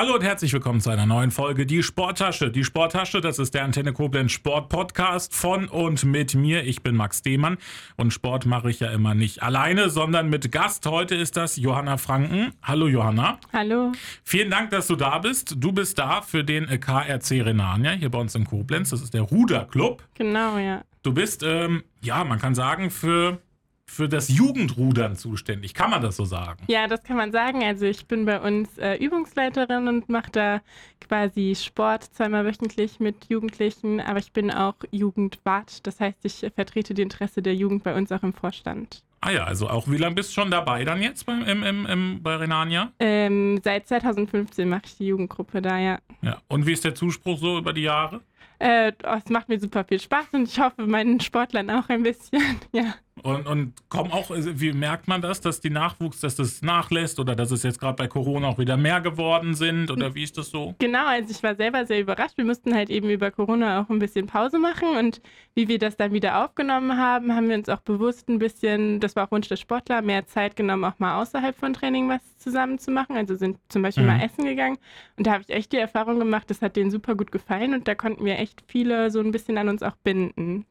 Hallo und herzlich willkommen zu einer neuen Folge Die Sporttasche. Die Sporttasche, das ist der Antenne Koblenz Sport Podcast von und mit mir. Ich bin Max Demann und Sport mache ich ja immer nicht alleine, sondern mit Gast. Heute ist das Johanna Franken. Hallo Johanna. Hallo. Vielen Dank, dass du da bist. Du bist da für den KRC Renania hier bei uns in Koblenz. Das ist der Ruderclub. Genau, ja. Du bist, ähm, ja, man kann sagen, für für das Jugendrudern zuständig. Kann man das so sagen? Ja, das kann man sagen. Also ich bin bei uns äh, Übungsleiterin und mache da quasi Sport zweimal wöchentlich mit Jugendlichen, aber ich bin auch Jugendwart. Das heißt, ich vertrete die Interesse der Jugend bei uns auch im Vorstand. Ah ja, also auch wie lange bist du schon dabei dann jetzt beim, im, im, im, bei Renania? Ähm, seit 2015 mache ich die Jugendgruppe da, ja. Ja, und wie ist der Zuspruch so über die Jahre? Äh, oh, es macht mir super viel Spaß und ich hoffe meinen Sportlern auch ein bisschen, ja. Und, und kommen auch, also wie merkt man das, dass die Nachwuchs, dass das nachlässt oder dass es jetzt gerade bei Corona auch wieder mehr geworden sind oder wie ist das so? Genau, also ich war selber sehr überrascht. Wir mussten halt eben über Corona auch ein bisschen Pause machen und wie wir das dann wieder aufgenommen haben, haben wir uns auch bewusst ein bisschen, das war auch Wunsch der Sportler, mehr Zeit genommen, auch mal außerhalb von Training was zusammen zu machen. Also sind zum Beispiel mhm. mal essen gegangen und da habe ich echt die Erfahrung gemacht, das hat denen super gut gefallen und da konnten wir echt viele so ein bisschen an uns auch binden.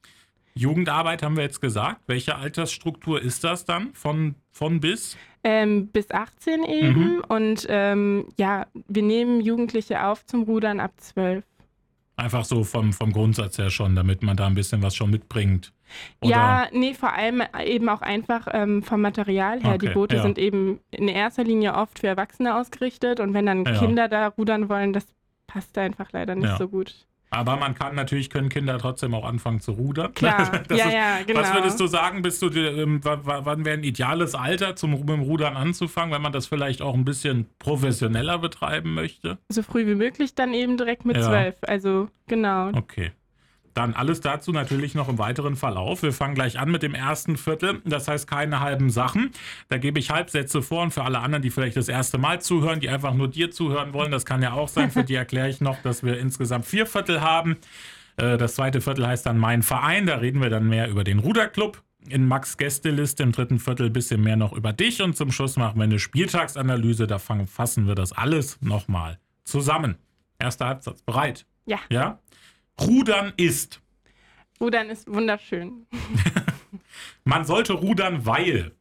Jugendarbeit haben wir jetzt gesagt. Welche Altersstruktur ist das dann von, von bis? Ähm, bis 18 eben. Mhm. Und ähm, ja, wir nehmen Jugendliche auf zum Rudern ab 12. Einfach so vom, vom Grundsatz her schon, damit man da ein bisschen was schon mitbringt. Oder? Ja, nee, vor allem eben auch einfach ähm, vom Material her. Okay, Die Boote ja. sind eben in erster Linie oft für Erwachsene ausgerichtet und wenn dann ja. Kinder da rudern wollen, das passt einfach leider nicht ja. so gut. Aber man kann natürlich, können Kinder trotzdem auch anfangen zu rudern. Klar, ja, ist, ja, genau. Was würdest du sagen, bist du, ähm, wann wäre ein ideales Alter, zum mit dem Rudern anzufangen, wenn man das vielleicht auch ein bisschen professioneller betreiben möchte? So früh wie möglich, dann eben direkt mit zwölf. Ja. Also, genau. Okay. Dann alles dazu natürlich noch im weiteren Verlauf. Wir fangen gleich an mit dem ersten Viertel. Das heißt keine halben Sachen. Da gebe ich Halbsätze vor und für alle anderen, die vielleicht das erste Mal zuhören, die einfach nur dir zuhören wollen, das kann ja auch sein. Für die erkläre ich noch, dass wir insgesamt vier Viertel haben. Äh, das zweite Viertel heißt dann Mein Verein. Da reden wir dann mehr über den Ruderclub. In Max Gästeliste im dritten Viertel ein bisschen mehr noch über dich. Und zum Schluss machen wir eine Spieltagsanalyse. Da fassen wir das alles nochmal zusammen. Erster Halbsatz. Bereit? Ja. Ja? Rudern ist. Rudern ist wunderschön. man sollte rudern, weil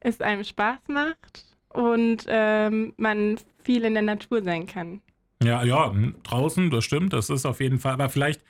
es einem Spaß macht und ähm, man viel in der Natur sein kann. Ja, ja, draußen, das stimmt, das ist auf jeden Fall. Aber vielleicht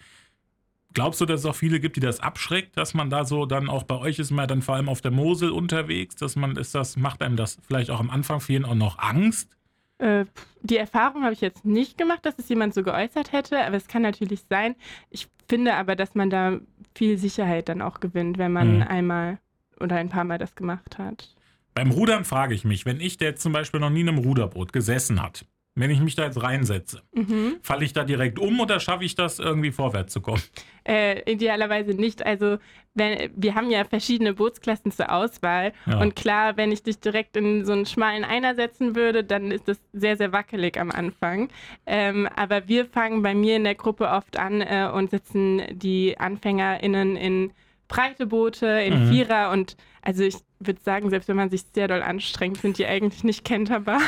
glaubst du, dass es auch viele gibt, die das abschreckt, dass man da so dann auch bei euch ist man dann vor allem auf der Mosel unterwegs, dass man ist das macht einem das vielleicht auch am Anfang vielen auch noch Angst? Äh, die Erfahrung habe ich jetzt nicht gemacht, dass es jemand so geäußert hätte, aber es kann natürlich sein. Ich finde aber, dass man da viel Sicherheit dann auch gewinnt, wenn man mhm. einmal oder ein paar Mal das gemacht hat. Beim Rudern frage ich mich, wenn ich, der zum Beispiel noch nie in einem Ruderboot gesessen hat, wenn ich mich da jetzt reinsetze, mhm. falle ich da direkt um oder schaffe ich das irgendwie vorwärts zu kommen? Äh, idealerweise nicht. Also wenn, wir haben ja verschiedene Bootsklassen zur Auswahl. Ja. Und klar, wenn ich dich direkt in so einen schmalen Einer setzen würde, dann ist das sehr, sehr wackelig am Anfang. Ähm, aber wir fangen bei mir in der Gruppe oft an äh, und setzen die AnfängerInnen in breite Boote, in mhm. Vierer und also ich würde sagen, selbst wenn man sich sehr doll anstrengt, sind die eigentlich nicht kenterbar.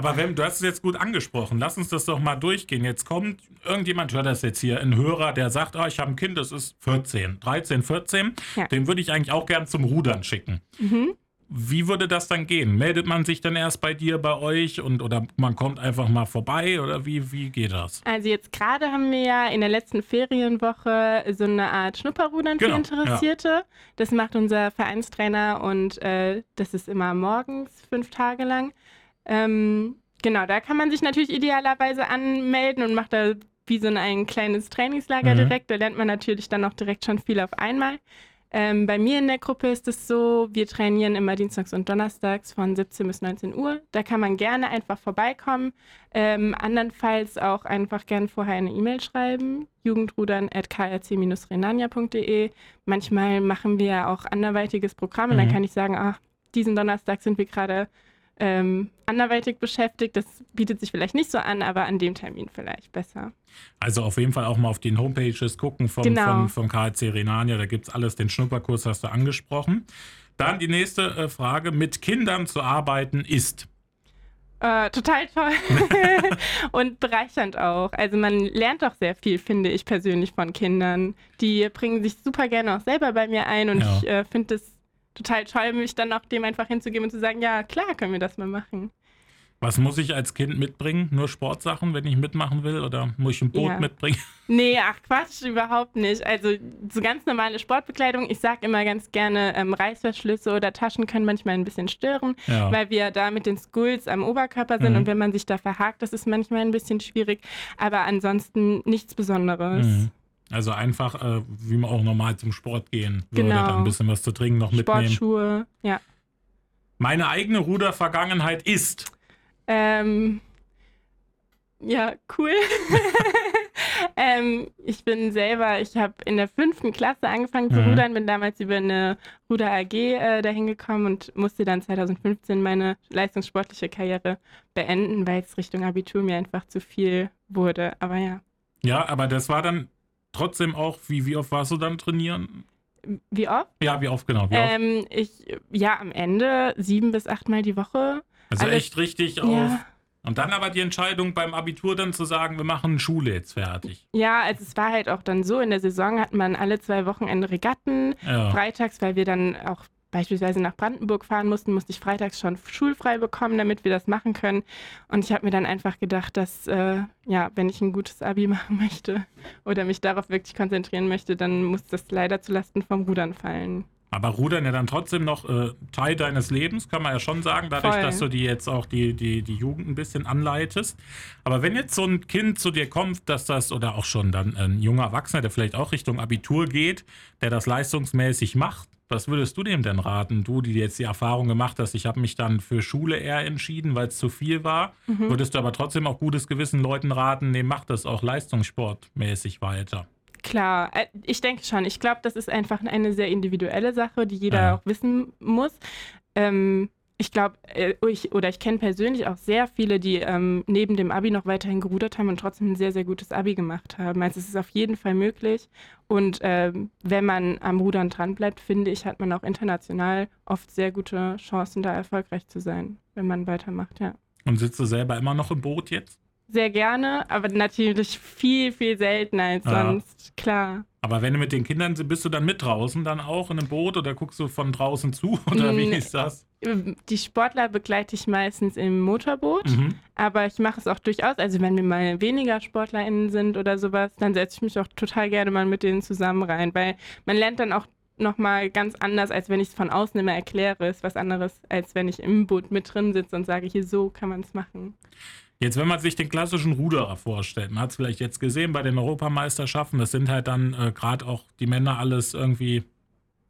Aber wenn, du hast es jetzt gut angesprochen, lass uns das doch mal durchgehen. Jetzt kommt, irgendjemand hört das jetzt hier, ein Hörer, der sagt, oh, ich habe ein Kind, das ist 14, 13, 14. Ja. Den würde ich eigentlich auch gern zum Rudern schicken. Mhm. Wie würde das dann gehen? Meldet man sich dann erst bei dir, bei euch und oder man kommt einfach mal vorbei oder wie, wie geht das? Also jetzt gerade haben wir ja in der letzten Ferienwoche so eine Art Schnupperrudern genau, für Interessierte. Ja. Das macht unser Vereinstrainer und äh, das ist immer morgens fünf Tage lang. Ähm, genau, da kann man sich natürlich idealerweise anmelden und macht da wie so ein kleines Trainingslager mhm. direkt. Da lernt man natürlich dann auch direkt schon viel auf einmal. Ähm, bei mir in der Gruppe ist es so, wir trainieren immer dienstags und donnerstags von 17 bis 19 Uhr. Da kann man gerne einfach vorbeikommen. Ähm, andernfalls auch einfach gerne vorher eine E-Mail schreiben, jugendrudern.krc-renania.de. Manchmal machen wir auch anderweitiges Programm mhm. und dann mhm. kann ich sagen, ach, diesen Donnerstag sind wir gerade ähm, anderweitig beschäftigt. Das bietet sich vielleicht nicht so an, aber an dem Termin vielleicht besser. Also auf jeden Fall auch mal auf den Homepages gucken vom, genau. vom, vom KHC Renania. Da gibt es alles. Den Schnupperkurs hast du angesprochen. Dann die nächste äh, Frage. Mit Kindern zu arbeiten ist? Äh, total toll und bereichernd auch. Also man lernt auch sehr viel, finde ich persönlich von Kindern. Die bringen sich super gerne auch selber bei mir ein und ja. ich äh, finde es total toll, mich dann auch dem einfach hinzugeben und zu sagen, ja klar, können wir das mal machen. Was muss ich als Kind mitbringen? Nur Sportsachen, wenn ich mitmachen will? Oder muss ich ein Boot ja. mitbringen? Nee, ach Quatsch, überhaupt nicht. Also so ganz normale Sportbekleidung. Ich sage immer ganz gerne, ähm, Reißverschlüsse oder Taschen können manchmal ein bisschen stören, ja. weil wir da mit den Skulls am Oberkörper sind mhm. und wenn man sich da verhakt, das ist manchmal ein bisschen schwierig. Aber ansonsten nichts Besonderes. Mhm. Also einfach, äh, wie man auch normal zum Sport gehen würde, genau. dann ein bisschen was zu trinken noch mitnehmen. Sportschuhe, ja. Meine eigene Rudervergangenheit ist ähm, ja, cool. ähm, ich bin selber, ich habe in der fünften Klasse angefangen zu mhm. rudern, bin damals über eine Ruder AG äh, dahin gekommen und musste dann 2015 meine leistungssportliche Karriere beenden, weil es Richtung Abitur mir einfach zu viel wurde. Aber ja. Ja, aber das war dann trotzdem auch, wie, wie oft warst du dann trainieren? Wie oft? Ja, wie oft genau? Wie oft? Ähm, ich, ja, am Ende sieben bis achtmal die Woche. Also Alles, echt richtig ja. auf. Und dann aber die Entscheidung beim Abitur dann zu sagen, wir machen Schule jetzt fertig. Ja, also es war halt auch dann so, in der Saison hat man alle zwei Wochenende Regatten. Ja. Freitags, weil wir dann auch beispielsweise nach Brandenburg fahren mussten, musste ich freitags schon schulfrei bekommen, damit wir das machen können. Und ich habe mir dann einfach gedacht, dass, äh, ja, wenn ich ein gutes Abi machen möchte oder mich darauf wirklich konzentrieren möchte, dann muss das leider zulasten vom Rudern fallen. Aber Rudern ja dann trotzdem noch äh, Teil deines Lebens, kann man ja schon sagen, dadurch, Voll. dass du die jetzt auch die, die, die Jugend ein bisschen anleitest. Aber wenn jetzt so ein Kind zu dir kommt, dass das, oder auch schon dann ein junger Erwachsener, der vielleicht auch Richtung Abitur geht, der das leistungsmäßig macht, was würdest du dem denn raten? Du, die jetzt die Erfahrung gemacht hast, ich habe mich dann für Schule eher entschieden, weil es zu viel war. Mhm. Würdest du aber trotzdem auch gutes Gewissen Leuten raten, nee, mach das auch leistungssportmäßig weiter? Klar, äh, ich denke schon. Ich glaube, das ist einfach eine sehr individuelle Sache, die jeder ja. auch wissen muss. Ähm, ich glaube, äh, ich, oder ich kenne persönlich auch sehr viele, die ähm, neben dem Abi noch weiterhin gerudert haben und trotzdem ein sehr, sehr gutes Abi gemacht haben. Also es ist auf jeden Fall möglich. Und ähm, wenn man am Rudern dranbleibt, finde ich, hat man auch international oft sehr gute Chancen, da erfolgreich zu sein, wenn man weitermacht, ja. Und sitzt du selber immer noch im Boot jetzt? Sehr gerne, aber natürlich viel, viel seltener als ja. sonst, klar. Aber wenn du mit den Kindern bist du dann mit draußen dann auch in einem Boot oder guckst du von draußen zu oder wie ist das? Die Sportler begleite ich meistens im Motorboot, mhm. aber ich mache es auch durchaus. Also wenn wir mal weniger SportlerInnen sind oder sowas, dann setze ich mich auch total gerne mal mit denen zusammen rein, weil man lernt dann auch nochmal ganz anders, als wenn ich es von außen immer erkläre. Ist was anderes, als wenn ich im Boot mit drin sitze und sage, hier so kann man es machen. Jetzt, wenn man sich den klassischen Ruderer vorstellt, man hat es vielleicht jetzt gesehen bei den Europameisterschaften, das sind halt dann äh, gerade auch die Männer alles irgendwie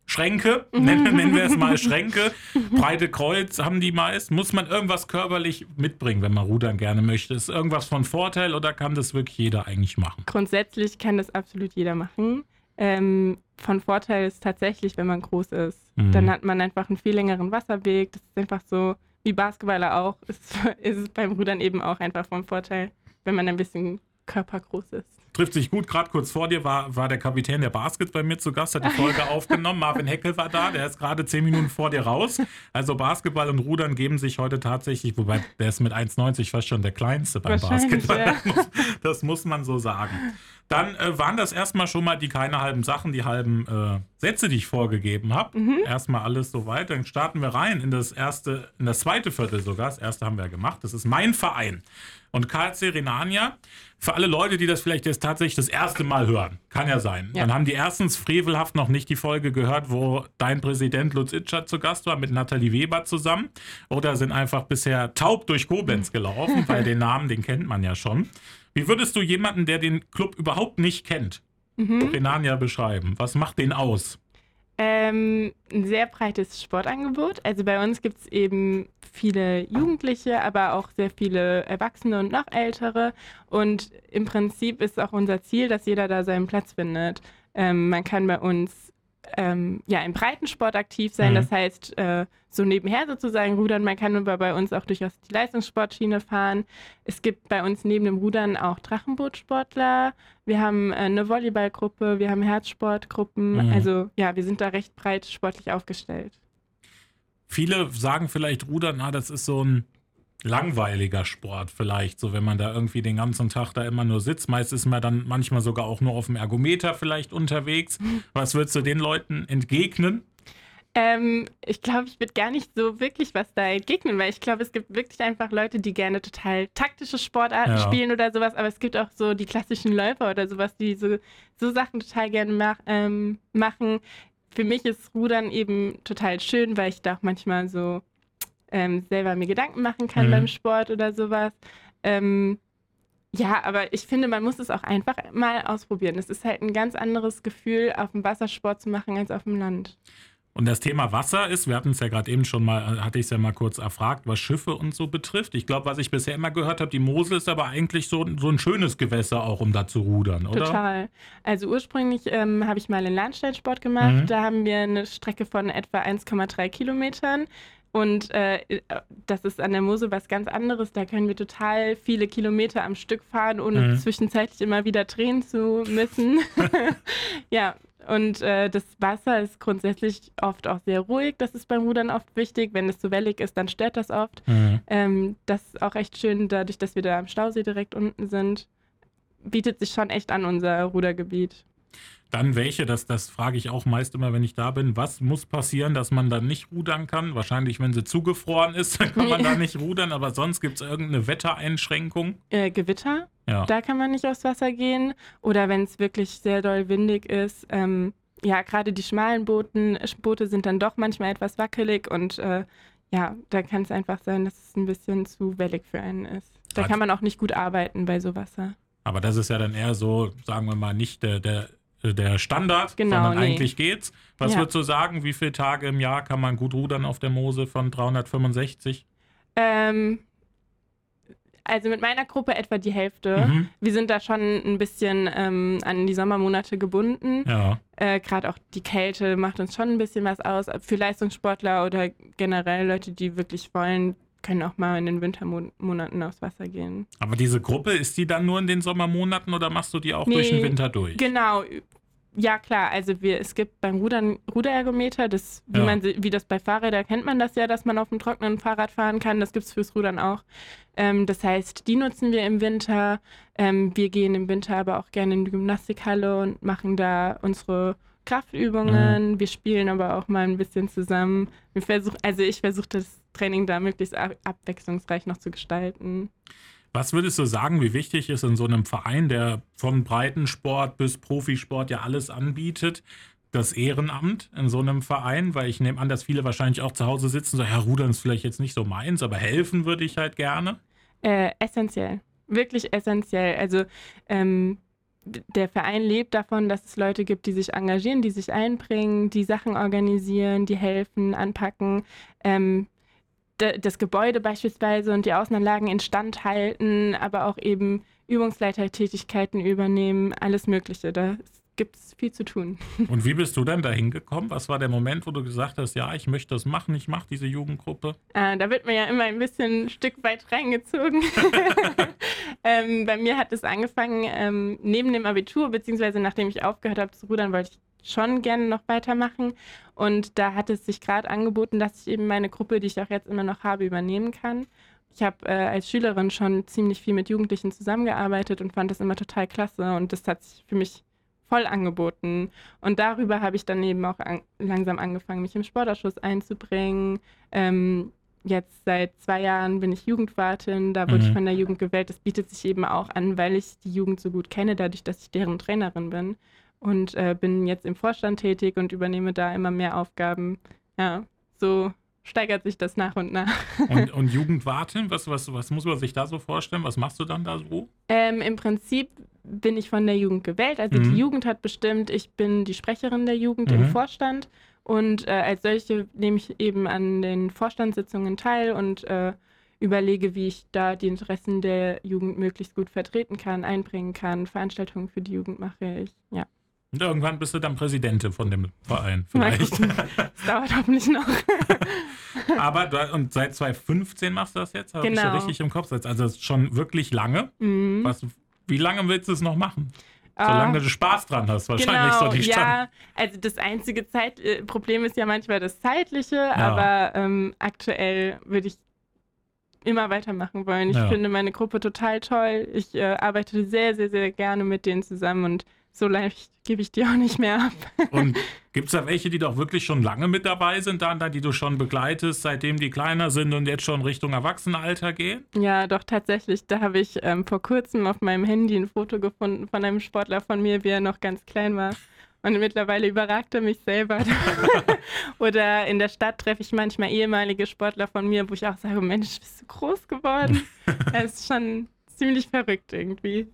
Schränke, nennen, nennen wir es mal Schränke, breite Kreuz haben die meist. Muss man irgendwas körperlich mitbringen, wenn man rudern gerne möchte? Ist irgendwas von Vorteil oder kann das wirklich jeder eigentlich machen? Grundsätzlich kann das absolut jeder machen. Ähm, von Vorteil ist tatsächlich, wenn man groß ist. Mhm. Dann hat man einfach einen viel längeren Wasserweg. Das ist einfach so wie Basketballer auch, ist, ist es beim Rudern eben auch einfach vom Vorteil, wenn man ein bisschen körpergroß ist. Trifft sich gut, gerade kurz vor dir war, war der Kapitän der Basket bei mir zu Gast, hat die Folge aufgenommen. Marvin Heckel war da, der ist gerade zehn Minuten vor dir raus. Also Basketball und Rudern geben sich heute tatsächlich, wobei der ist mit 1,90 fast schon der kleinste beim Basketball. Ja. Das, muss, das muss man so sagen. Dann äh, waren das erstmal schon mal die keine halben Sachen, die halben äh, Sätze, die ich vorgegeben habe. Mhm. Erstmal alles soweit. Dann starten wir rein in das erste, in das zweite Viertel sogar. Das erste haben wir gemacht. Das ist mein Verein. Und KC Renania, für alle Leute, die das vielleicht jetzt tatsächlich das erste Mal hören, kann ja sein. Ja. Dann haben die erstens frevelhaft noch nicht die Folge gehört, wo dein Präsident Lutz Itschert zu Gast war mit Nathalie Weber zusammen. Oder sind einfach bisher taub durch Koblenz gelaufen, weil den Namen, den kennt man ja schon. Wie würdest du jemanden, der den Club überhaupt nicht kennt, mhm. Renania beschreiben? Was macht den aus? Ähm, ein sehr breites Sportangebot. Also bei uns gibt es eben viele Jugendliche, aber auch sehr viele Erwachsene und noch ältere. Und im Prinzip ist auch unser Ziel, dass jeder da seinen Platz findet. Ähm, man kann bei uns ähm, ja, im Breitensport aktiv sein. Mhm. Das heißt, äh, so nebenher sozusagen rudern. Man kann aber bei uns auch durchaus die Leistungssportschiene fahren. Es gibt bei uns neben dem Rudern auch Drachenbootsportler. Wir haben äh, eine Volleyballgruppe, wir haben Herzsportgruppen. Mhm. Also ja, wir sind da recht breit sportlich aufgestellt. Viele sagen vielleicht Rudern, ah, das ist so ein langweiliger Sport vielleicht, so wenn man da irgendwie den ganzen Tag da immer nur sitzt. Meist ist man dann manchmal sogar auch nur auf dem Ergometer vielleicht unterwegs. Was würdest du den Leuten entgegnen? Ähm, ich glaube, ich würde gar nicht so wirklich was da entgegnen, weil ich glaube, es gibt wirklich einfach Leute, die gerne total taktische Sportarten ja. spielen oder sowas, aber es gibt auch so die klassischen Läufer oder sowas, die so, so Sachen total gerne mach, ähm, machen. Für mich ist Rudern eben total schön, weil ich da auch manchmal so ähm, selber mir Gedanken machen kann mhm. beim Sport oder sowas. Ähm, ja, aber ich finde, man muss es auch einfach mal ausprobieren. Es ist halt ein ganz anderes Gefühl, auf dem Wassersport zu machen als auf dem Land. Und das Thema Wasser ist, wir hatten es ja gerade eben schon mal, hatte ich es ja mal kurz erfragt, was Schiffe und so betrifft. Ich glaube, was ich bisher immer gehört habe, die Mosel ist aber eigentlich so, so ein schönes Gewässer auch, um da zu rudern, oder? Total. Also ursprünglich ähm, habe ich mal einen Landstellsport gemacht. Mhm. Da haben wir eine Strecke von etwa 1,3 Kilometern. Und äh, das ist an der Mosel was ganz anderes. Da können wir total viele Kilometer am Stück fahren, ohne mhm. zwischenzeitlich immer wieder drehen zu müssen. ja, und äh, das Wasser ist grundsätzlich oft auch sehr ruhig. Das ist beim Rudern oft wichtig. Wenn es zu wellig ist, dann stört das oft. Mhm. Ähm, das ist auch echt schön, dadurch, dass wir da am Stausee direkt unten sind. Bietet sich schon echt an, unser Rudergebiet. Dann welche, das, das frage ich auch meist immer, wenn ich da bin. Was muss passieren, dass man dann nicht rudern kann? Wahrscheinlich, wenn sie zugefroren ist, dann kann man da nicht rudern, aber sonst gibt es irgendeine Wettereinschränkung? Äh, Gewitter, ja. da kann man nicht aufs Wasser gehen. Oder wenn es wirklich sehr doll windig ist. Ähm, ja, gerade die schmalen Booten, Boote sind dann doch manchmal etwas wackelig und äh, ja, da kann es einfach sein, dass es ein bisschen zu wellig für einen ist. Da kann man auch nicht gut arbeiten bei so Wasser. Aber das ist ja dann eher so, sagen wir mal, nicht der, der der Standard, genau, sondern nee. eigentlich geht's. Was ja. würdest du sagen, wie viele Tage im Jahr kann man gut rudern auf der Mose von 365? Ähm, also mit meiner Gruppe etwa die Hälfte. Mhm. Wir sind da schon ein bisschen ähm, an die Sommermonate gebunden. Ja. Äh, Gerade auch die Kälte macht uns schon ein bisschen was aus. Für Leistungssportler oder generell Leute, die wirklich wollen, können auch mal in den Wintermonaten aufs Wasser gehen. Aber diese Gruppe, ist die dann nur in den Sommermonaten oder machst du die auch nee, durch den Winter durch? Genau. Ja, klar. Also wir, es gibt beim Rudern Ruderergometer, das, wie, ja. man, wie das bei Fahrrädern kennt man das ja, dass man auf dem trockenen Fahrrad fahren kann. Das gibt es fürs Rudern auch. Ähm, das heißt, die nutzen wir im Winter. Ähm, wir gehen im Winter aber auch gerne in die Gymnastikhalle und machen da unsere Kraftübungen. Mhm. Wir spielen aber auch mal ein bisschen zusammen. Wir versuch, also ich versuche das Training da möglichst abwechslungsreich noch zu gestalten. Was würdest du sagen, wie wichtig ist in so einem Verein, der von Breitensport bis Profisport ja alles anbietet, das Ehrenamt in so einem Verein? Weil ich nehme an, dass viele wahrscheinlich auch zu Hause sitzen und sagen, ja, Rudern ist vielleicht jetzt nicht so meins, aber helfen würde ich halt gerne. Äh, essentiell, wirklich essentiell. Also ähm, der Verein lebt davon, dass es Leute gibt, die sich engagieren, die sich einbringen, die Sachen organisieren, die helfen, anpacken. Ähm, das Gebäude beispielsweise und die Außenanlagen instand halten, aber auch eben Übungsleitertätigkeiten übernehmen, alles Mögliche. Da gibt es viel zu tun. Und wie bist du denn da hingekommen? Was war der Moment, wo du gesagt hast, ja, ich möchte das machen, ich mache diese Jugendgruppe? Äh, da wird man ja immer ein bisschen ein Stück weit reingezogen. ähm, bei mir hat es angefangen, ähm, neben dem Abitur, beziehungsweise nachdem ich aufgehört habe zu rudern, wollte ich schon gerne noch weitermachen. Und da hat es sich gerade angeboten, dass ich eben meine Gruppe, die ich auch jetzt immer noch habe, übernehmen kann. Ich habe äh, als Schülerin schon ziemlich viel mit Jugendlichen zusammengearbeitet und fand das immer total klasse. Und das hat sich für mich voll angeboten. Und darüber habe ich dann eben auch an, langsam angefangen, mich im Sportausschuss einzubringen. Ähm, jetzt seit zwei Jahren bin ich Jugendwartin, da wurde mhm. ich von der Jugend gewählt. Das bietet sich eben auch an, weil ich die Jugend so gut kenne, dadurch, dass ich deren Trainerin bin und äh, bin jetzt im Vorstand tätig und übernehme da immer mehr Aufgaben. Ja, so steigert sich das nach und nach. Und, und Jugendwartin, was, was, was muss man sich da so vorstellen? Was machst du dann da so? Ähm, Im Prinzip bin ich von der Jugend gewählt. Also mhm. die Jugend hat bestimmt, ich bin die Sprecherin der Jugend mhm. im Vorstand. Und äh, als solche nehme ich eben an den Vorstandssitzungen teil und äh, überlege, wie ich da die Interessen der Jugend möglichst gut vertreten kann, einbringen kann. Veranstaltungen für die Jugend mache ich, ja. Und irgendwann bist du dann Präsidentin von dem Verein, vielleicht. Das dauert hoffentlich noch. Aber du, und seit 2015 machst du das jetzt? Habe genau. ich richtig im Kopf. Also schon wirklich lange. Mhm. Was, wie lange willst du es noch machen? Solange uh, du Spaß dran hast, wahrscheinlich genau, so die Stand. Ja, also das einzige Zeit äh, Problem ist ja manchmal das Zeitliche, ja. aber ähm, aktuell würde ich immer weitermachen wollen. Ich ja. finde meine Gruppe total toll. Ich äh, arbeite sehr, sehr, sehr gerne mit denen zusammen und so leicht gebe ich die auch nicht mehr ab. Und gibt es da welche, die doch wirklich schon lange mit dabei sind, dann, die du schon begleitest, seitdem die kleiner sind und jetzt schon Richtung Erwachsenenalter gehen? Ja, doch tatsächlich. Da habe ich ähm, vor kurzem auf meinem Handy ein Foto gefunden von einem Sportler von mir, wie er noch ganz klein war. Und mittlerweile überragt er mich selber. Oder in der Stadt treffe ich manchmal ehemalige Sportler von mir, wo ich auch sage, Mensch, bist du groß geworden? das ist schon ziemlich verrückt irgendwie.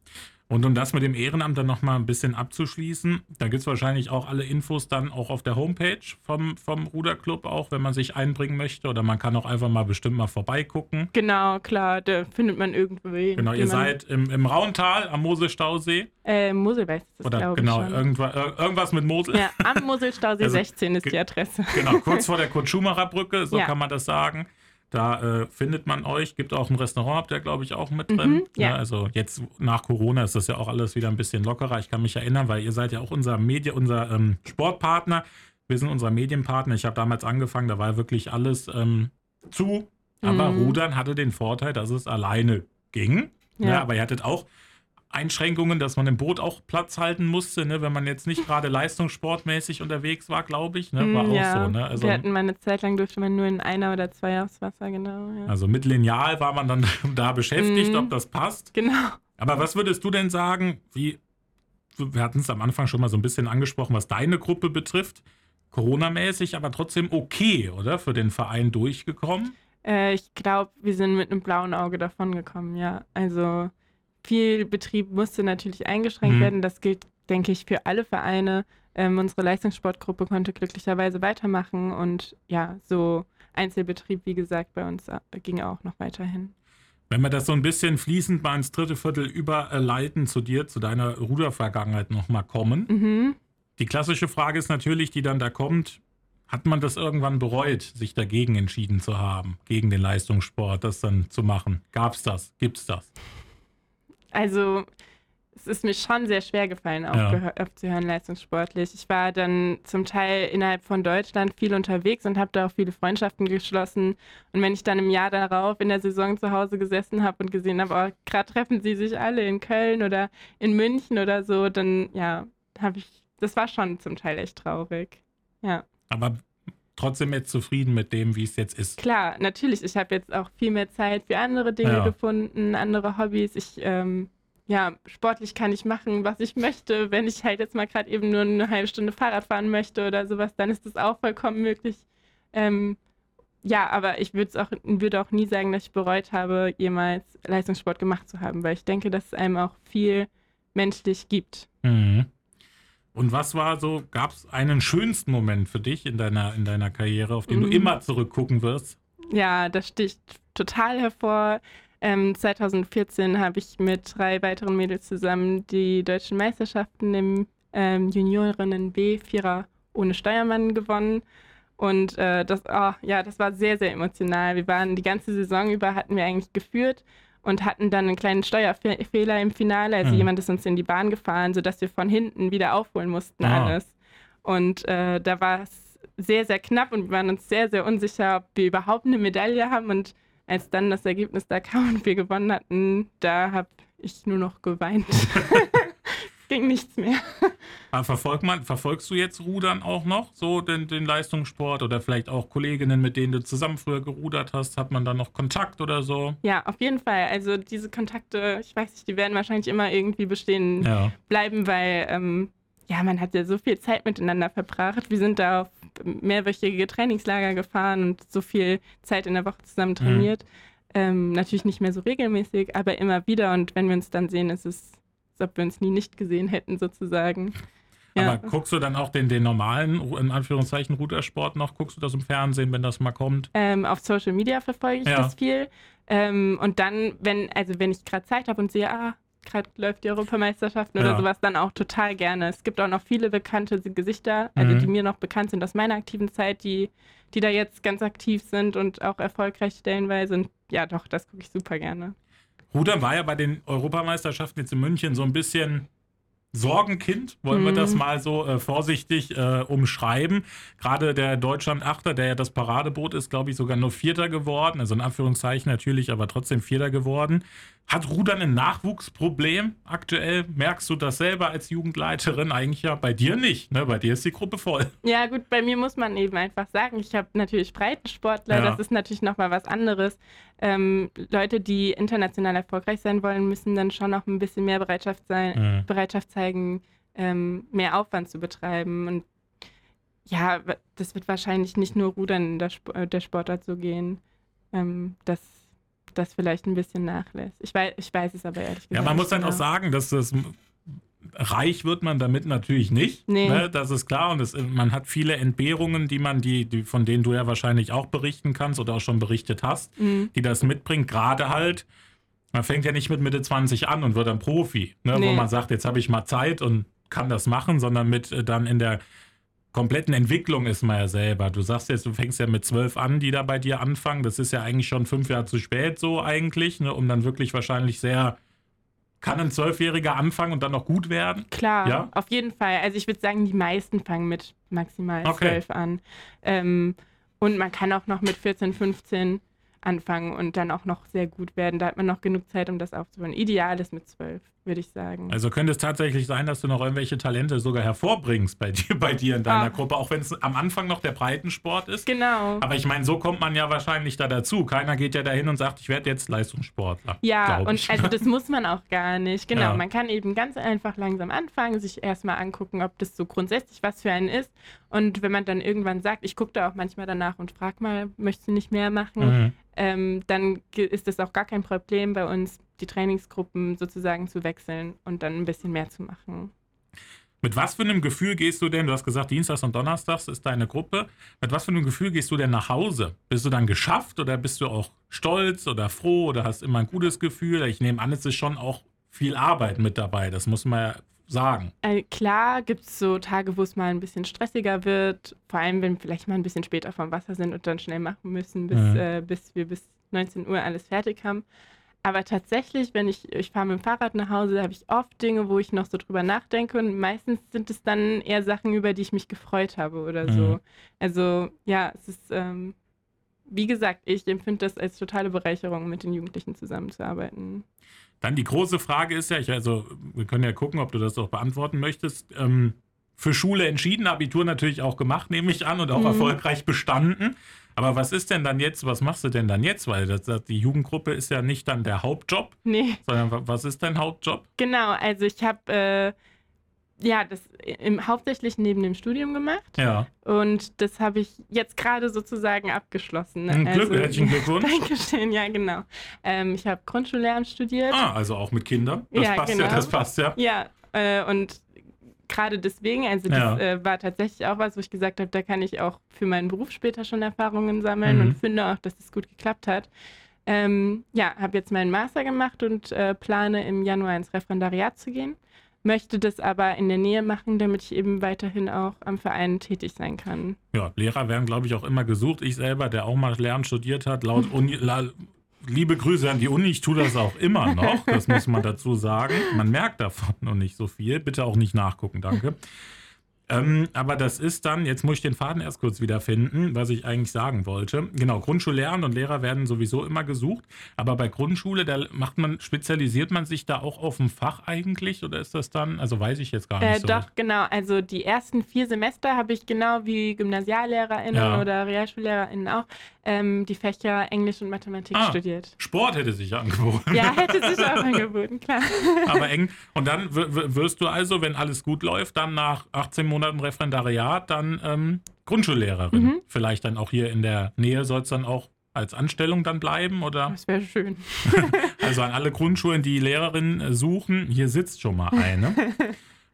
Und um das mit dem Ehrenamt dann nochmal ein bisschen abzuschließen, da gibt es wahrscheinlich auch alle Infos dann auch auf der Homepage vom, vom Ruderclub, auch wenn man sich einbringen möchte. Oder man kann auch einfach mal bestimmt mal vorbeigucken. Genau, klar, da findet man irgendwo. Genau, ihr seid im, im Rauental am Moselstausee. Äh, Mosel weiß das, Oder genau, irgendwas, irgendwas mit Mosel. Ja, am Moselstausee also, 16 ist die Adresse. Genau, kurz vor der Kurt-Schumacher-Brücke, so ja. kann man das sagen. Da äh, findet man euch. Gibt auch ein Restaurant, habt ihr, glaube ich, auch mit drin. Mhm, ja. ja. also jetzt nach Corona ist das ja auch alles wieder ein bisschen lockerer. Ich kann mich erinnern, weil ihr seid ja auch unser Media, unser ähm, Sportpartner. Wir sind unser Medienpartner. Ich habe damals angefangen, da war wirklich alles ähm, zu. Aber mhm. Rudern hatte den Vorteil, dass es alleine ging. Ja. ja. aber ihr hattet auch Einschränkungen, dass man im Boot auch Platz halten musste, ne? wenn man jetzt nicht gerade leistungssportmäßig unterwegs war, glaube ich. Ne? War mm, auch ja. so. Ne? Also, Wir hatten mal eine Zeit lang, durfte man nur in einer oder zwei aufs Wasser, genau. Ja. Also mit Lineal war man dann da beschäftigt, mm, ob das passt. Genau. Aber was würdest du denn sagen, wie, wir hatten es am Anfang schon mal so ein bisschen angesprochen, was deine Gruppe betrifft, Corona-mäßig, aber trotzdem okay, oder? Für den Verein durchgekommen? Äh, ich glaube, wir sind mit einem blauen Auge davon gekommen, ja. Also viel Betrieb musste natürlich eingeschränkt mhm. werden. Das gilt, denke ich, für alle Vereine. Ähm, unsere Leistungssportgruppe konnte glücklicherweise weitermachen und ja, so Einzelbetrieb, wie gesagt, bei uns äh, ging auch noch weiterhin. Wenn wir das so ein bisschen fließend mal ins dritte Viertel überleiten zu dir, zu deiner Rudervergangenheit nochmal kommen. Mhm. Die klassische Frage ist natürlich, die dann da kommt, hat man das irgendwann bereut, sich dagegen entschieden zu haben, gegen den Leistungssport, das dann zu machen? Gab es das? Gibt es das? Also es ist mir schon sehr schwer gefallen, aufzuhören ja. leistungssportlich. Ich war dann zum Teil innerhalb von Deutschland viel unterwegs und habe da auch viele Freundschaften geschlossen. Und wenn ich dann im Jahr darauf in der Saison zu Hause gesessen habe und gesehen habe, oh, gerade treffen sie sich alle in Köln oder in München oder so, dann ja, habe ich, das war schon zum Teil echt traurig. Ja. Aber trotzdem jetzt zufrieden mit dem, wie es jetzt ist. Klar, natürlich. Ich habe jetzt auch viel mehr Zeit für andere Dinge ja. gefunden, andere Hobbys. Ich, ähm, ja, sportlich kann ich machen, was ich möchte. Wenn ich halt jetzt mal gerade eben nur eine halbe Stunde Fahrrad fahren möchte oder sowas, dann ist das auch vollkommen möglich. Ähm, ja, aber ich würde auch, würde auch nie sagen, dass ich bereut habe, jemals Leistungssport gemacht zu haben, weil ich denke, dass es einem auch viel menschlich gibt. Mhm. Und was war so, gab es einen schönsten Moment für dich in deiner, in deiner Karriere, auf den mhm. du immer zurückgucken wirst? Ja, das sticht total hervor. Ähm, 2014 habe ich mit drei weiteren Mädels zusammen die deutschen Meisterschaften im ähm, Juniorinnen B Vierer ohne Steuermann gewonnen. Und äh, das, oh, ja, das war sehr, sehr emotional. Wir waren die ganze Saison über, hatten wir eigentlich geführt und hatten dann einen kleinen Steuerfehler im Finale. Also mhm. jemand ist uns in die Bahn gefahren, sodass wir von hinten wieder aufholen mussten ah. alles. Und äh, da war es sehr, sehr knapp und wir waren uns sehr, sehr unsicher, ob wir überhaupt eine Medaille haben. Und als dann das Ergebnis da kam und wir gewonnen hatten, da habe ich nur noch geweint. ging nichts mehr. Aber verfolgt man, verfolgst du jetzt Rudern auch noch, so den, den Leistungssport oder vielleicht auch Kolleginnen, mit denen du zusammen früher gerudert hast? Hat man da noch Kontakt oder so? Ja, auf jeden Fall. Also diese Kontakte, ich weiß nicht, die werden wahrscheinlich immer irgendwie bestehen ja. bleiben, weil ähm, ja, man hat ja so viel Zeit miteinander verbracht. Wir sind da auf mehrwöchige Trainingslager gefahren und so viel Zeit in der Woche zusammen mhm. trainiert. Mhm. Ähm, natürlich nicht mehr so regelmäßig, aber immer wieder. Und wenn wir uns dann sehen, ist es als ob wir uns nie nicht gesehen hätten, sozusagen. Ja. Aber guckst du dann auch den, den normalen, in Anführungszeichen, Rudersport noch? Guckst du das im Fernsehen, wenn das mal kommt? Ähm, auf Social Media verfolge ich ja. das viel. Ähm, und dann, wenn, also wenn ich gerade Zeit habe und sehe, ah, gerade läuft die Europameisterschaften oder ja. sowas, dann auch total gerne. Es gibt auch noch viele bekannte Gesichter, also mhm. die mir noch bekannt sind aus meiner aktiven Zeit, die, die da jetzt ganz aktiv sind und auch erfolgreich stellenweise. Und ja, doch, das gucke ich super gerne. Rudern war ja bei den Europameisterschaften jetzt in München so ein bisschen Sorgenkind, wollen wir das mhm. mal so äh, vorsichtig äh, umschreiben. Gerade der Deutschland-Achter, der ja das Paradeboot ist, glaube ich, sogar nur Vierter geworden, also in Anführungszeichen natürlich, aber trotzdem Vierter geworden. Hat Rudern ein Nachwuchsproblem aktuell? Merkst du das selber als Jugendleiterin? Eigentlich ja bei dir nicht. Ne? Bei dir ist die Gruppe voll. Ja, gut, bei mir muss man eben einfach sagen, ich habe natürlich Breitensportler, ja. das ist natürlich nochmal was anderes. Ähm, Leute, die international erfolgreich sein wollen, müssen dann schon noch ein bisschen mehr Bereitschaft, sein, mhm. Bereitschaft zeigen, ähm, mehr Aufwand zu betreiben. Und ja, das wird wahrscheinlich nicht nur Rudern in der, Sp äh, der Sportart so gehen. Ähm, das das vielleicht ein bisschen nachlässt. Ich weiß, ich weiß es aber ehrlich gesagt. Ja, man muss dann genau. auch sagen, dass das reich wird man damit natürlich nicht. Nee. Ne? Das ist klar. Und es, man hat viele Entbehrungen, die man, die, die, von denen du ja wahrscheinlich auch berichten kannst oder auch schon berichtet hast, mhm. die das mitbringt. Gerade halt, man fängt ja nicht mit Mitte 20 an und wird dann Profi, ne? nee. wo man sagt, jetzt habe ich mal Zeit und kann das machen, sondern mit äh, dann in der kompletten Entwicklung ist man ja selber. Du sagst jetzt, du fängst ja mit zwölf an, die da bei dir anfangen. Das ist ja eigentlich schon fünf Jahre zu spät so eigentlich, ne, um dann wirklich wahrscheinlich sehr kann ein Zwölfjähriger anfangen und dann noch gut werden? Klar, ja? auf jeden Fall. Also ich würde sagen, die meisten fangen mit maximal zwölf okay. an. Ähm, und man kann auch noch mit 14, 15 anfangen und dann auch noch sehr gut werden. Da hat man noch genug Zeit, um das aufzubauen. Ideal ist mit zwölf, würde ich sagen. Also könnte es tatsächlich sein, dass du noch irgendwelche Talente sogar hervorbringst bei dir, bei dir in deiner Ach. Gruppe, auch wenn es am Anfang noch der Breitensport ist. Genau. Aber ich meine, so kommt man ja wahrscheinlich da dazu. Keiner geht ja dahin und sagt, ich werde jetzt Leistungssportler. Ja, und ich. also das muss man auch gar nicht. Genau, ja. man kann eben ganz einfach langsam anfangen, sich erstmal angucken, ob das so grundsätzlich was für einen ist. Und wenn man dann irgendwann sagt, ich gucke da auch manchmal danach und frage mal, möchtest du nicht mehr machen? Mhm ähm, dann ist es auch gar kein Problem bei uns, die Trainingsgruppen sozusagen zu wechseln und dann ein bisschen mehr zu machen. Mit was für einem Gefühl gehst du denn, du hast gesagt, Dienstags und Donnerstags ist deine Gruppe, mit was für einem Gefühl gehst du denn nach Hause? Bist du dann geschafft oder bist du auch stolz oder froh oder hast immer ein gutes Gefühl? Ich nehme an, es ist schon auch viel Arbeit mit dabei, das muss man ja sagen. Äh, klar gibt es so Tage, wo es mal ein bisschen stressiger wird, vor allem wenn wir vielleicht mal ein bisschen später vom Wasser sind und dann schnell machen müssen, bis, mhm. äh, bis wir bis 19 Uhr alles fertig haben. Aber tatsächlich, wenn ich, ich fahre mit dem Fahrrad nach Hause, habe ich oft Dinge, wo ich noch so drüber nachdenke und meistens sind es dann eher Sachen, über die ich mich gefreut habe oder so. Mhm. Also ja, es ist, ähm, wie gesagt, ich empfinde das als totale Bereicherung, mit den Jugendlichen zusammenzuarbeiten. Dann die große Frage ist ja, ich, also wir können ja gucken, ob du das auch beantworten möchtest. Ähm, für Schule entschieden, Abitur natürlich auch gemacht, nehme ich an, und auch mhm. erfolgreich bestanden. Aber was ist denn dann jetzt, was machst du denn dann jetzt? Weil das, das, die Jugendgruppe ist ja nicht dann der Hauptjob, nee. sondern was ist dein Hauptjob? Genau, also ich habe äh, ja, das im, hauptsächlich neben dem Studium gemacht. Ja. Und das habe ich jetzt gerade sozusagen abgeschlossen. Ein Glück, also, herzlichen Glückwunsch. Dankeschön, ja, genau. Ähm, ich habe Grundschullehramt studiert. Ah, also auch mit Kindern. Das ja, passt genau. ja, das passt ja. Ja, äh, und gerade deswegen, also das ja. äh, war tatsächlich auch was, wo ich gesagt habe, da kann ich auch für meinen Beruf später schon Erfahrungen sammeln mhm. und finde auch, dass es das gut geklappt hat. Ähm, ja, habe jetzt meinen Master gemacht und äh, plane im Januar ins Referendariat zu gehen möchte das aber in der Nähe machen, damit ich eben weiterhin auch am Verein tätig sein kann. Ja, Lehrer werden, glaube ich, auch immer gesucht. Ich selber, der auch mal Lernen studiert hat, laut Uni, la, liebe Grüße an die Uni, ich tue das auch immer noch, das muss man dazu sagen. Man merkt davon noch nicht so viel. Bitte auch nicht nachgucken, danke. Ähm, aber das ist dann, jetzt muss ich den Faden erst kurz wiederfinden, was ich eigentlich sagen wollte. Genau, Grundschullehrer und Lehrer werden sowieso immer gesucht, aber bei Grundschule, da macht man, spezialisiert man sich da auch auf ein Fach eigentlich oder ist das dann, also weiß ich jetzt gar nicht äh, so. Doch, genau, also die ersten vier Semester habe ich genau wie GymnasiallehrerInnen ja. oder RealschullehrerInnen auch ähm, die Fächer Englisch und Mathematik ah, studiert. Sport hätte sich angeboten. Ja, hätte sich auch angeboten, klar. Aber eng. Und dann wirst du also, wenn alles gut läuft, dann nach 18 Monaten Referendariat dann ähm, Grundschullehrerin. Mhm. Vielleicht dann auch hier in der Nähe soll es dann auch als Anstellung dann bleiben, oder? Das wäre schön. also an alle Grundschulen, die Lehrerinnen suchen, hier sitzt schon mal eine.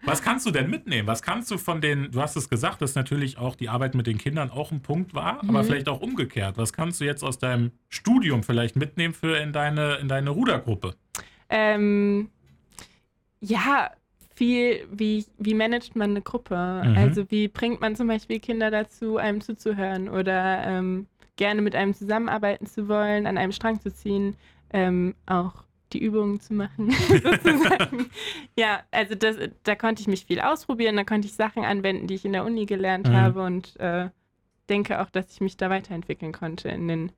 Was kannst du denn mitnehmen? Was kannst du von den, du hast es gesagt, dass natürlich auch die Arbeit mit den Kindern auch ein Punkt war, mhm. aber vielleicht auch umgekehrt. Was kannst du jetzt aus deinem Studium vielleicht mitnehmen für in deine, in deine Rudergruppe? Ähm, ja, viel, wie, wie managt man eine Gruppe? Mhm. Also wie bringt man zum Beispiel Kinder dazu, einem zuzuhören oder ähm, gerne mit einem zusammenarbeiten zu wollen, an einem Strang zu ziehen? Ähm, auch die Übungen zu machen, sozusagen. ja, also das, da konnte ich mich viel ausprobieren, da konnte ich Sachen anwenden, die ich in der Uni gelernt mhm. habe und äh, denke auch, dass ich mich da weiterentwickeln konnte in den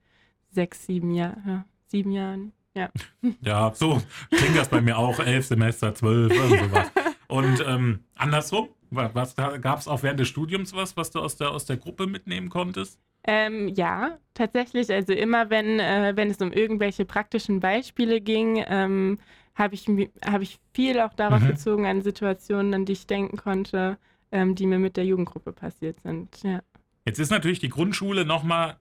sechs, sieben, Jahr, ja, sieben Jahren. Ja. ja, so klingt das bei mir auch. Elf Semester, zwölf und sowas. Und ähm, andersrum, was, gab es auch während des Studiums was, was du aus der, aus der Gruppe mitnehmen konntest? Ähm, ja, tatsächlich. Also immer, wenn, äh, wenn es um irgendwelche praktischen Beispiele ging, ähm, habe ich, hab ich viel auch darauf mhm. bezogen an Situationen, an die ich denken konnte, ähm, die mir mit der Jugendgruppe passiert sind. Ja. Jetzt ist natürlich die Grundschule nochmal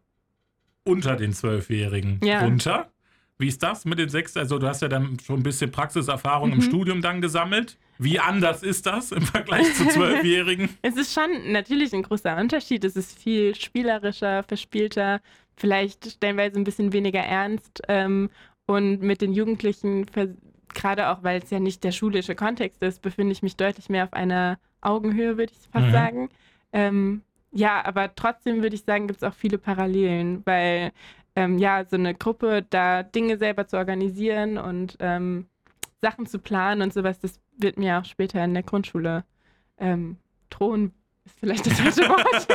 unter den Zwölfjährigen ja. runter. Wie ist das mit den sechs? Also du hast ja dann schon ein bisschen Praxiserfahrung mhm. im Studium dann gesammelt. Wie anders ist das im Vergleich zu Zwölfjährigen? es ist schon natürlich ein großer Unterschied. Es ist viel spielerischer, verspielter, vielleicht stellenweise ein bisschen weniger ernst. Ähm, und mit den Jugendlichen, gerade auch weil es ja nicht der schulische Kontext ist, befinde ich mich deutlich mehr auf einer Augenhöhe, würde ich fast mhm. sagen. Ähm, ja, aber trotzdem würde ich sagen, gibt es auch viele Parallelen, weil ähm, ja, so eine Gruppe, da Dinge selber zu organisieren und ähm, Sachen zu planen und sowas, das wird mir auch später in der Grundschule ähm, drohen. Ist vielleicht das falsche Wort.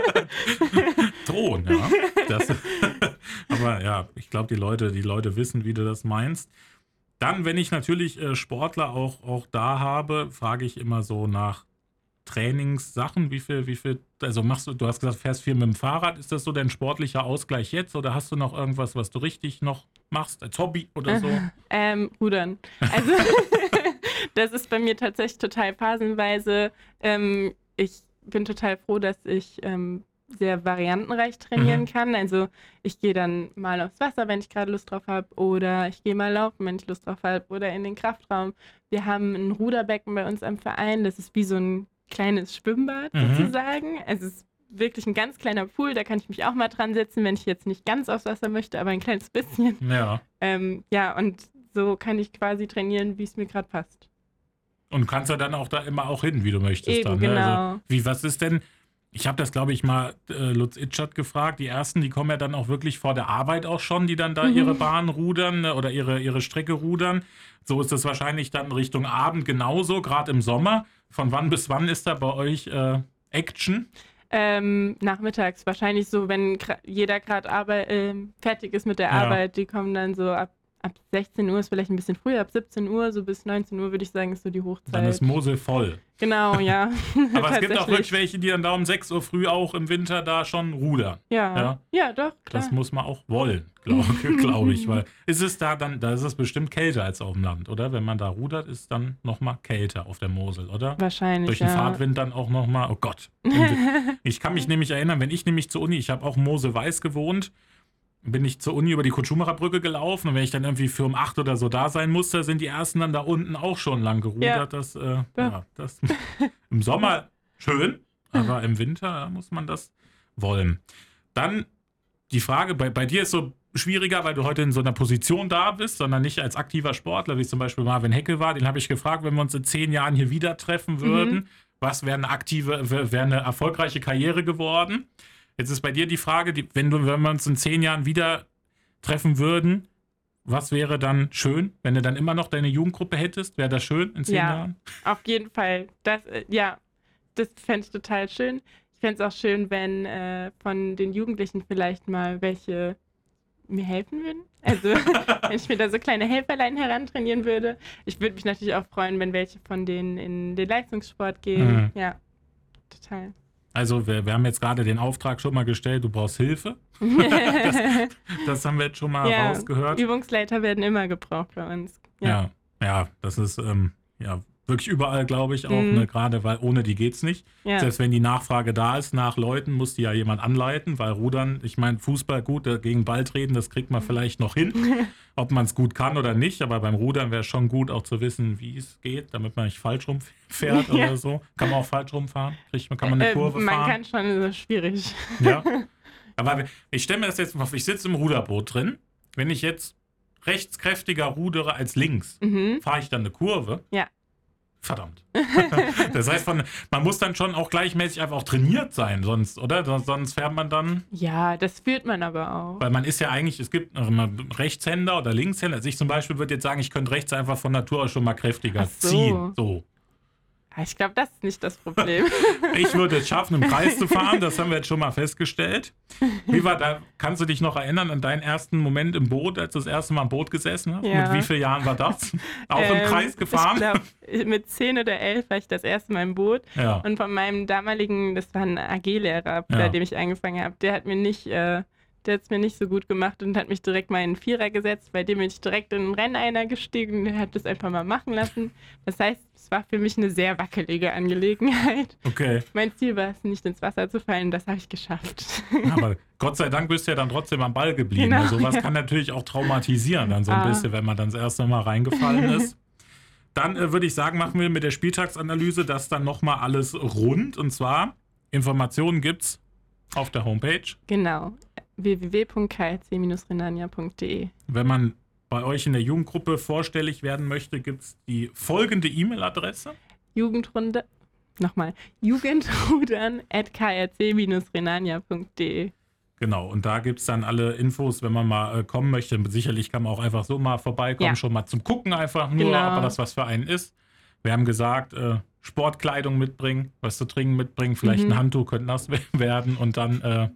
drohen, ja. Das, aber ja, ich glaube, die Leute, die Leute wissen, wie du das meinst. Dann, wenn ich natürlich äh, Sportler auch, auch da habe, frage ich immer so nach Trainingssachen? Wie viel, wie viel, also machst du, du hast gesagt, fährst viel mit dem Fahrrad. Ist das so dein sportlicher Ausgleich jetzt oder hast du noch irgendwas, was du richtig noch machst als Hobby oder so? Ähm, Rudern. Also, das ist bei mir tatsächlich total phasenweise. Ähm, ich bin total froh, dass ich ähm, sehr variantenreich trainieren mhm. kann. Also ich gehe dann mal aufs Wasser, wenn ich gerade Lust drauf habe, oder ich gehe mal laufen, wenn ich Lust drauf habe, oder in den Kraftraum. Wir haben ein Ruderbecken bei uns am Verein. Das ist wie so ein kleines Schwimmbad mhm. sozusagen. Also es ist wirklich ein ganz kleiner Pool, da kann ich mich auch mal dran setzen, wenn ich jetzt nicht ganz aufs Wasser möchte, aber ein kleines bisschen. Ja. Ähm, ja, und so kann ich quasi trainieren, wie es mir gerade passt. Und kannst du dann auch da immer auch hin, wie du möchtest. Eben, dann, genau. Ne? Also, wie, was ist denn, ich habe das, glaube ich, mal äh, Lutz Itschert gefragt. Die ersten, die kommen ja dann auch wirklich vor der Arbeit auch schon, die dann da mhm. ihre Bahn rudern ne, oder ihre, ihre Strecke rudern. So ist es wahrscheinlich dann Richtung Abend genauso, gerade im Sommer. Von wann bis wann ist da bei euch äh, Action? Ähm, nachmittags wahrscheinlich so, wenn jeder gerade äh, fertig ist mit der ja. Arbeit, die kommen dann so ab ab 16 Uhr ist vielleicht ein bisschen früher, ab 17 Uhr, so bis 19 Uhr würde ich sagen, ist so die Hochzeit. Dann ist Mosel voll. Genau, ja. Aber es gibt auch wirklich welche, die dann da um 6 Uhr früh auch im Winter da schon rudern. Ja, ja, ja doch, klar. Das muss man auch wollen, glaube glaub ich. Weil ist es da dann, da ist es bestimmt kälter als auf dem Land, oder? Wenn man da rudert, ist dann nochmal kälter auf der Mosel, oder? Wahrscheinlich, Durch den ja. Fahrtwind dann auch nochmal, oh Gott. ich kann mich nämlich erinnern, wenn ich nämlich zur Uni, ich habe auch Mosel Weiß gewohnt, bin ich zur Uni über die Kutschumara Brücke gelaufen und wenn ich dann irgendwie für um acht oder so da sein musste, sind die ersten dann da unten auch schon lang gerudert. Ja. Das, äh, ja. das im Sommer schön, aber im Winter muss man das wollen. Dann die Frage, bei, bei dir ist so schwieriger, weil du heute in so einer Position da bist, sondern nicht als aktiver Sportler, wie zum Beispiel Marvin Heckel war. Den habe ich gefragt, wenn wir uns in zehn Jahren hier wieder treffen würden, mhm. was wäre eine aktive, wäre eine erfolgreiche Karriere geworden? Jetzt ist bei dir die Frage, die, wenn, du, wenn wir uns in zehn Jahren wieder treffen würden, was wäre dann schön, wenn du dann immer noch deine Jugendgruppe hättest? Wäre das schön in zehn ja, Jahren? Auf jeden Fall. Das, äh, ja, das fände ich total schön. Ich fände es auch schön, wenn äh, von den Jugendlichen vielleicht mal welche mir helfen würden. Also, wenn ich mir da so kleine Helferlein herantrainieren würde. Ich würde mich natürlich auch freuen, wenn welche von denen in den Leistungssport gehen. Mhm. Ja, total. Also wir, wir haben jetzt gerade den Auftrag schon mal gestellt, du brauchst Hilfe. das, das, haben wir jetzt schon mal ja, rausgehört. Übungsleiter werden immer gebraucht bei uns. Ja, ja, ja das ist ähm, ja wirklich überall, glaube ich, auch, mhm. ne, gerade weil ohne die geht es nicht. Ja. Selbst wenn die Nachfrage da ist nach Leuten, muss die ja jemand anleiten, weil Rudern, ich meine, Fußball gut, gegen Ball treten, das kriegt man vielleicht noch hin, ob man es gut kann oder nicht, aber beim Rudern wäre es schon gut, auch zu wissen, wie es geht, damit man nicht falsch rumfährt ja. oder so. Kann man auch falsch rumfahren? Kriegt man, kann man eine äh, Kurve man fahren? Man kann schon, das ist schwierig. Ja. Aber ich stelle mir das jetzt mal vor, ich sitze im Ruderboot drin, wenn ich jetzt rechtskräftiger rudere als links, mhm. fahre ich dann eine Kurve. Ja Verdammt. das heißt, von, man muss dann schon auch gleichmäßig einfach auch trainiert sein, sonst, oder? Sonst fährt man dann. Ja, das fühlt man aber auch. Weil man ist ja eigentlich, es gibt immer Rechtshänder oder Linkshänder. Also ich zum Beispiel würde jetzt sagen, ich könnte rechts einfach von Natur aus schon mal kräftiger so. ziehen. So. Ich glaube, das ist nicht das Problem. ich würde es schaffen, im Kreis zu fahren, das haben wir jetzt schon mal festgestellt. Wie war da, kannst du dich noch erinnern an deinen ersten Moment im Boot, als du das erste Mal im Boot gesessen hast? Ja. Mit wie vielen Jahren war das? Auch ähm, im Kreis gefahren? Ich glaube, mit zehn oder elf war ich das erste Mal im Boot. Ja. Und von meinem damaligen, das war ein AG-Lehrer, bei ja. dem ich angefangen habe, der hat mir nicht. Äh, der hat es mir nicht so gut gemacht und hat mich direkt mal in einen Vierer gesetzt, bei dem bin ich direkt in einen Renneiner gestiegen und der hat das einfach mal machen lassen. Das heißt, es war für mich eine sehr wackelige Angelegenheit. Okay. Mein Ziel war es, nicht ins Wasser zu fallen, das habe ich geschafft. Aber Gott sei Dank bist du ja dann trotzdem am Ball geblieben. Genau, Sowas ja. kann natürlich auch traumatisieren, dann so ein ah. bisschen, wenn man dann das erste Mal reingefallen ist. Dann äh, würde ich sagen, machen wir mit der Spieltagsanalyse das dann nochmal alles rund. Und zwar, Informationen gibt es auf der Homepage. Genau www.klc-renania.de. Wenn man bei euch in der Jugendgruppe vorstellig werden möchte, gibt es die folgende E-Mail-Adresse. Jugendrunde, nochmal, jugendrudern at krc-renania.de. Genau, und da gibt es dann alle Infos, wenn man mal äh, kommen möchte. Sicherlich kann man auch einfach so mal vorbeikommen, ja. schon mal zum Gucken einfach nur, genau. ob das was für einen ist. Wir haben gesagt, äh, Sportkleidung mitbringen, was zu trinken mitbringen, vielleicht mhm. ein Handtuch könnte nass werden und dann äh,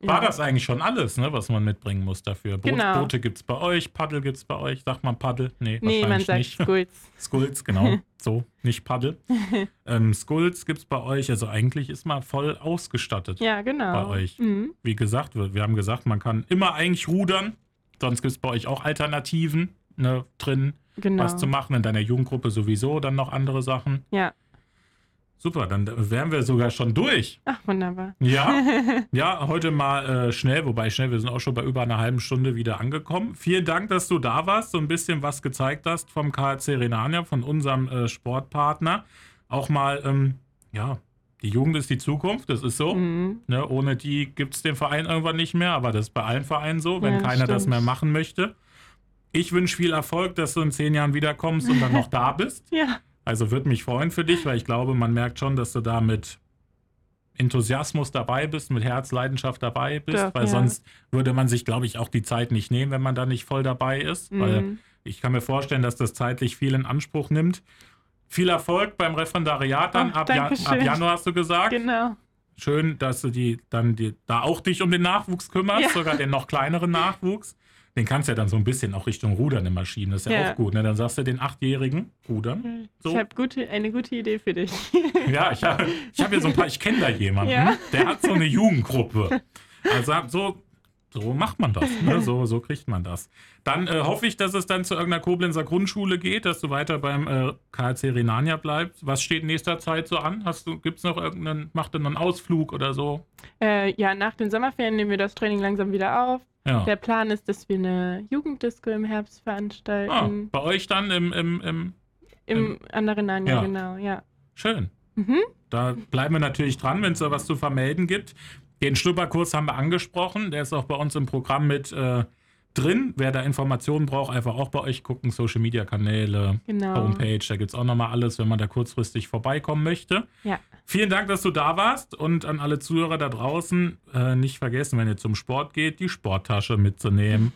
war ja. das eigentlich schon alles, ne, was man mitbringen muss dafür? Boot, genau. Boote gibt es bei euch, Paddel gibt es bei euch. Sagt man Paddel? Nee, nee man sagt nicht. Skulls. Skulls, genau. so, nicht Paddel. ähm, Skulls gibt es bei euch. Also eigentlich ist man voll ausgestattet. Ja, genau. Bei euch. Mhm. Wie gesagt, wir haben gesagt, man kann immer eigentlich rudern. Sonst gibt es bei euch auch Alternativen ne, drin, genau. was zu machen. In deiner Jugendgruppe sowieso dann noch andere Sachen. Ja. Super, dann wären wir sogar schon durch. Ach, wunderbar. Ja, ja heute mal äh, schnell, wobei schnell, wir sind auch schon bei über einer halben Stunde wieder angekommen. Vielen Dank, dass du da warst, so ein bisschen was gezeigt hast vom KC Renania, von unserem äh, Sportpartner. Auch mal, ähm, ja, die Jugend ist die Zukunft, das ist so. Mhm. Ne, ohne die gibt es den Verein irgendwann nicht mehr, aber das ist bei allen Vereinen so, wenn ja, keiner stimmt. das mehr machen möchte. Ich wünsche viel Erfolg, dass du in zehn Jahren wiederkommst und dann noch da bist. ja. Also würde mich freuen für dich, weil ich glaube, man merkt schon, dass du da mit Enthusiasmus dabei bist, mit Herzleidenschaft dabei bist, ja, weil ja. sonst würde man sich, glaube ich, auch die Zeit nicht nehmen, wenn man da nicht voll dabei ist. Mhm. Weil ich kann mir vorstellen, dass das zeitlich viel in Anspruch nimmt. Viel Erfolg beim Referendariat dann. Ach, ab, ja, ab, Januar hast du gesagt. Genau. Schön, dass du die dann die, da auch dich um den Nachwuchs kümmerst, sogar den noch kleineren Nachwuchs. Den kannst du ja dann so ein bisschen auch Richtung Rudern eine Maschine. Das ist ja, ja, auch gut. Ne? Dann sagst du den Achtjährigen Rudern. So. Ich habe gute, eine gute Idee für dich. ja, ich habe ich hab hier so ein paar, ich kenne da jemanden, ja. der hat so eine Jugendgruppe. Also so, so macht man das. Ne? So, so kriegt man das. Dann äh, hoffe ich, dass es dann zu irgendeiner Koblenzer Grundschule geht, dass du weiter beim äh, KLC Renania bleibst. Was steht in nächster Zeit so an? Gibt es noch irgendeinen, macht noch einen Ausflug oder so? Äh, ja, nach den Sommerferien nehmen wir das Training langsam wieder auf. Ja. Der Plan ist, dass wir eine Jugenddisco im Herbst veranstalten. Ah, bei euch dann im... Im, im, im, im Andarenania, ja. genau, ja. Schön. Mhm. Da bleiben wir natürlich dran, wenn es da was zu vermelden gibt. Den Schnupperkurs haben wir angesprochen. Der ist auch bei uns im Programm mit äh, drin. Wer da Informationen braucht, einfach auch bei euch gucken. Social Media Kanäle, genau. Homepage, da gibt es auch nochmal alles, wenn man da kurzfristig vorbeikommen möchte. Ja. Vielen Dank, dass du da warst und an alle Zuhörer da draußen äh, nicht vergessen, wenn ihr zum Sport geht, die Sporttasche mitzunehmen.